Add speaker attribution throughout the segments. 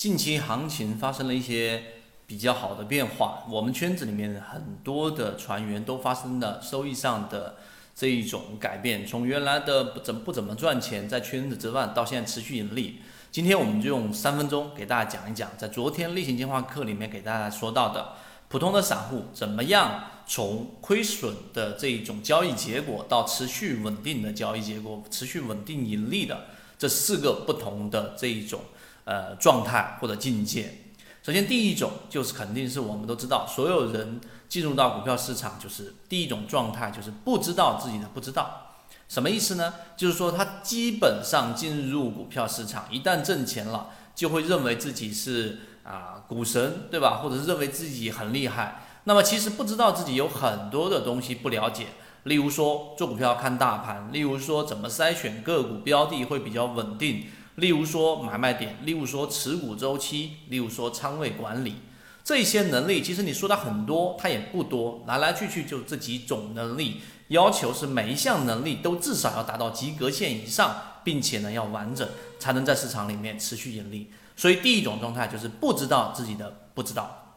Speaker 1: 近期行情发生了一些比较好的变化，我们圈子里面很多的船员都发生了收益上的这一种改变，从原来的不怎不怎么赚钱，在圈子之外，到现在持续盈利。今天我们就用三分钟给大家讲一讲，在昨天例行进化课里面给大家说到的，普通的散户怎么样从亏损的这一种交易结果到持续稳定的交易结果，持续稳定盈利的这四个不同的这一种呃状态或者境界。首先第一种就是肯定是我们都知道，所有人进入到股票市场就是第一种状态，就是不知道自己的不知道。什么意思呢？就是说他基本上进入股票市场，一旦挣钱了，就会认为自己是啊股神，对吧？或者是认为自己很厉害。那么其实不知道自己有很多的东西不了解，例如说做股票看大盘，例如说怎么筛选个股标的会比较稳定，例如说买卖点，例如说持股周期，例如说仓位管理，这些能力其实你说它很多，它也不多，来来去去就这几种能力。要求是每一项能力都至少要达到及格线以上，并且呢要完整，才能在市场里面持续盈利。所以第一种状态就是不知道自己的不知道。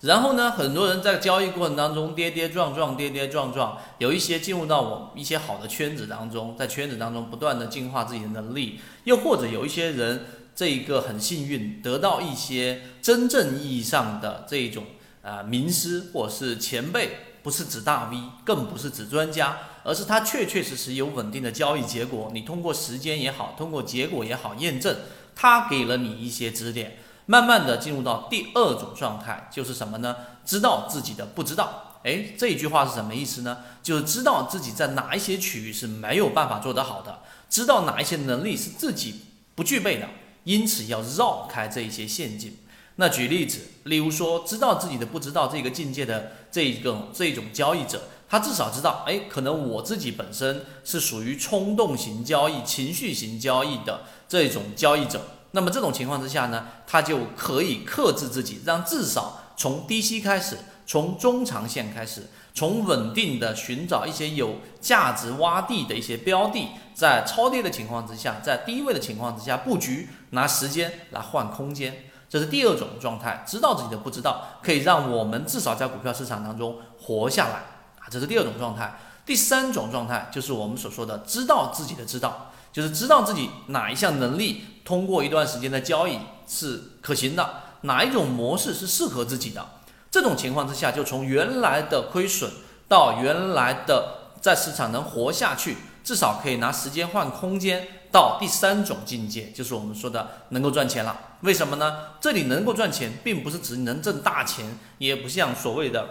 Speaker 1: 然后呢，很多人在交易过程当中跌跌撞撞，跌跌撞撞，有一些进入到我一些好的圈子当中，在圈子当中不断的进化自己的能力，又或者有一些人这一个很幸运得到一些真正意义上的这一种啊名师或者是前辈。不是指大 V，更不是指专家，而是他确确实实有稳定的交易结果。你通过时间也好，通过结果也好验证，他给了你一些指点，慢慢的进入到第二种状态，就是什么呢？知道自己的不知道。哎，这一句话是什么意思呢？就是知道自己在哪一些区域是没有办法做得好的，知道哪一些能力是自己不具备的，因此要绕开这一些陷阱。那举例子，例如说，知道自己的不知道这个境界的这一个这种交易者，他至少知道，哎，可能我自己本身是属于冲动型交易、情绪型交易的这种交易者。那么这种情况之下呢，他就可以克制自己，让至少从低吸开始，从中长线开始，从稳定的寻找一些有价值洼地的一些标的，在超跌的情况之下，在低位的情况之下布局，拿时间来换空间。这是第二种状态，知道自己的不知道，可以让我们至少在股票市场当中活下来啊。这是第二种状态。第三种状态就是我们所说的知道自己的知道，就是知道自己哪一项能力通过一段时间的交易是可行的，哪一种模式是适合自己的。这种情况之下，就从原来的亏损到原来的在市场能活下去，至少可以拿时间换空间。到第三种境界，就是我们说的能够赚钱了。为什么呢？这里能够赚钱，并不是指能挣大钱，也不像所谓的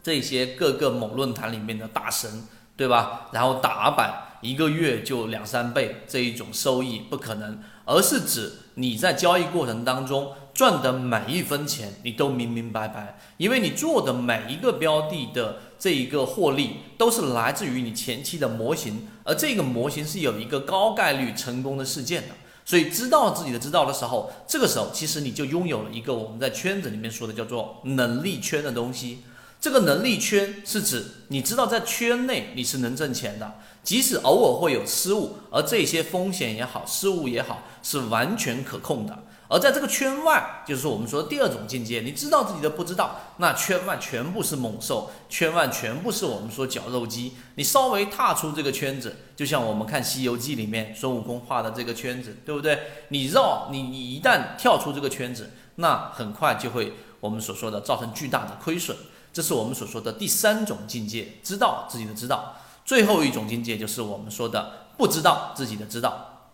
Speaker 1: 这些各个某论坛里面的大神，对吧？然后打板一个月就两三倍这一种收益不可能，而是指你在交易过程当中赚的每一分钱，你都明明白白，因为你做的每一个标的的。这一个获利都是来自于你前期的模型，而这个模型是有一个高概率成功的事件的。所以知道自己的知道的时候，这个时候其实你就拥有了一个我们在圈子里面说的叫做能力圈的东西。这个能力圈是指你知道在圈内你是能挣钱的，即使偶尔会有失误，而这些风险也好，失误也好，是完全可控的。而在这个圈外，就是我们说的第二种境界，你知道自己的不知道，那圈外全部是猛兽，圈外全部是我们说绞肉机。你稍微踏出这个圈子，就像我们看《西游记》里面孙悟空画的这个圈子，对不对？你绕你你一旦跳出这个圈子，那很快就会我们所说的造成巨大的亏损。这是我们所说的第三种境界，知道自己的知道。最后一种境界就是我们说的不知道自己的知道。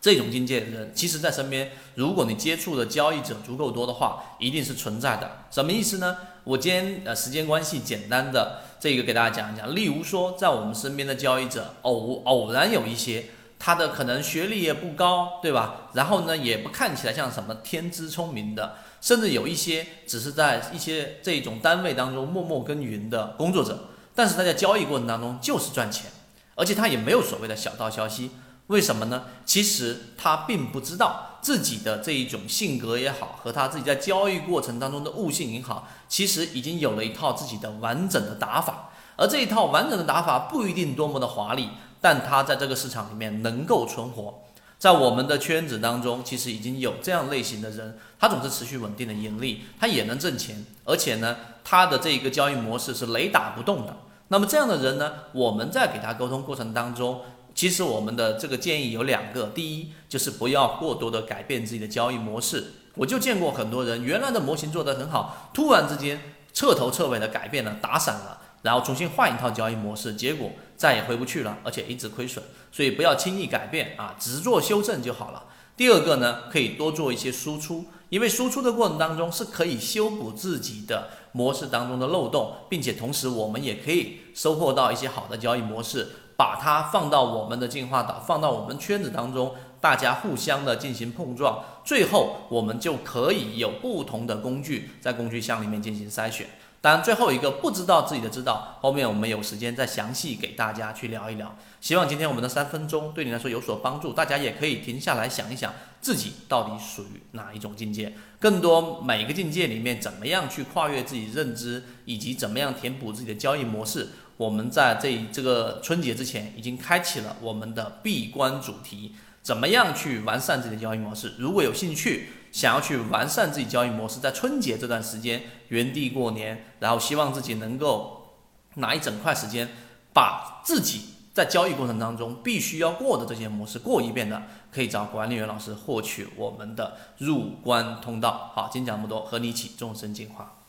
Speaker 1: 这种境界的人，其实在身边，如果你接触的交易者足够多的话，一定是存在的。什么意思呢？我今天呃时间关系，简单的这个给大家讲一讲。例如说，在我们身边的交易者，偶偶然有一些，他的可能学历也不高，对吧？然后呢，也不看起来像什么天资聪明的，甚至有一些只是在一些这种单位当中默默耕耘的工作者，但是他在交易过程当中就是赚钱，而且他也没有所谓的小道消息。为什么呢？其实他并不知道自己的这一种性格也好，和他自己在交易过程当中的悟性也好，其实已经有了一套自己的完整的打法。而这一套完整的打法不一定多么的华丽，但他在这个市场里面能够存活。在我们的圈子当中，其实已经有这样类型的人，他总是持续稳定的盈利，他也能挣钱，而且呢，他的这一个交易模式是雷打不动的。那么这样的人呢，我们在给他沟通过程当中，其实我们的这个建议有两个，第一就是不要过多的改变自己的交易模式。我就见过很多人，原来的模型做得很好，突然之间彻头彻尾的改变了，打散了，然后重新换一套交易模式，结果再也回不去了，而且一直亏损。所以不要轻易改变啊，只做修正就好了。第二个呢，可以多做一些输出，因为输出的过程当中是可以修补自己的模式当中的漏洞，并且同时我们也可以收获到一些好的交易模式，把它放到我们的进化岛，放到我们圈子当中。大家互相的进行碰撞，最后我们就可以有不同的工具在工具箱里面进行筛选。当然，最后一个不知道自己的知道，后面我们有时间再详细给大家去聊一聊。希望今天我们的三分钟对你来说有所帮助，大家也可以停下来想一想自己到底属于哪一种境界。更多每一个境界里面怎么样去跨越自己认知，以及怎么样填补自己的交易模式，我们在这这个春节之前已经开启了我们的闭关主题。怎么样去完善自己的交易模式？如果有兴趣，想要去完善自己交易模式，在春节这段时间原地过年，然后希望自己能够拿一整块时间，把自己在交易过程当中必须要过的这些模式过一遍的，可以找管理员老师获取我们的入关通道。好，今天讲这么多，和你一起终身进化。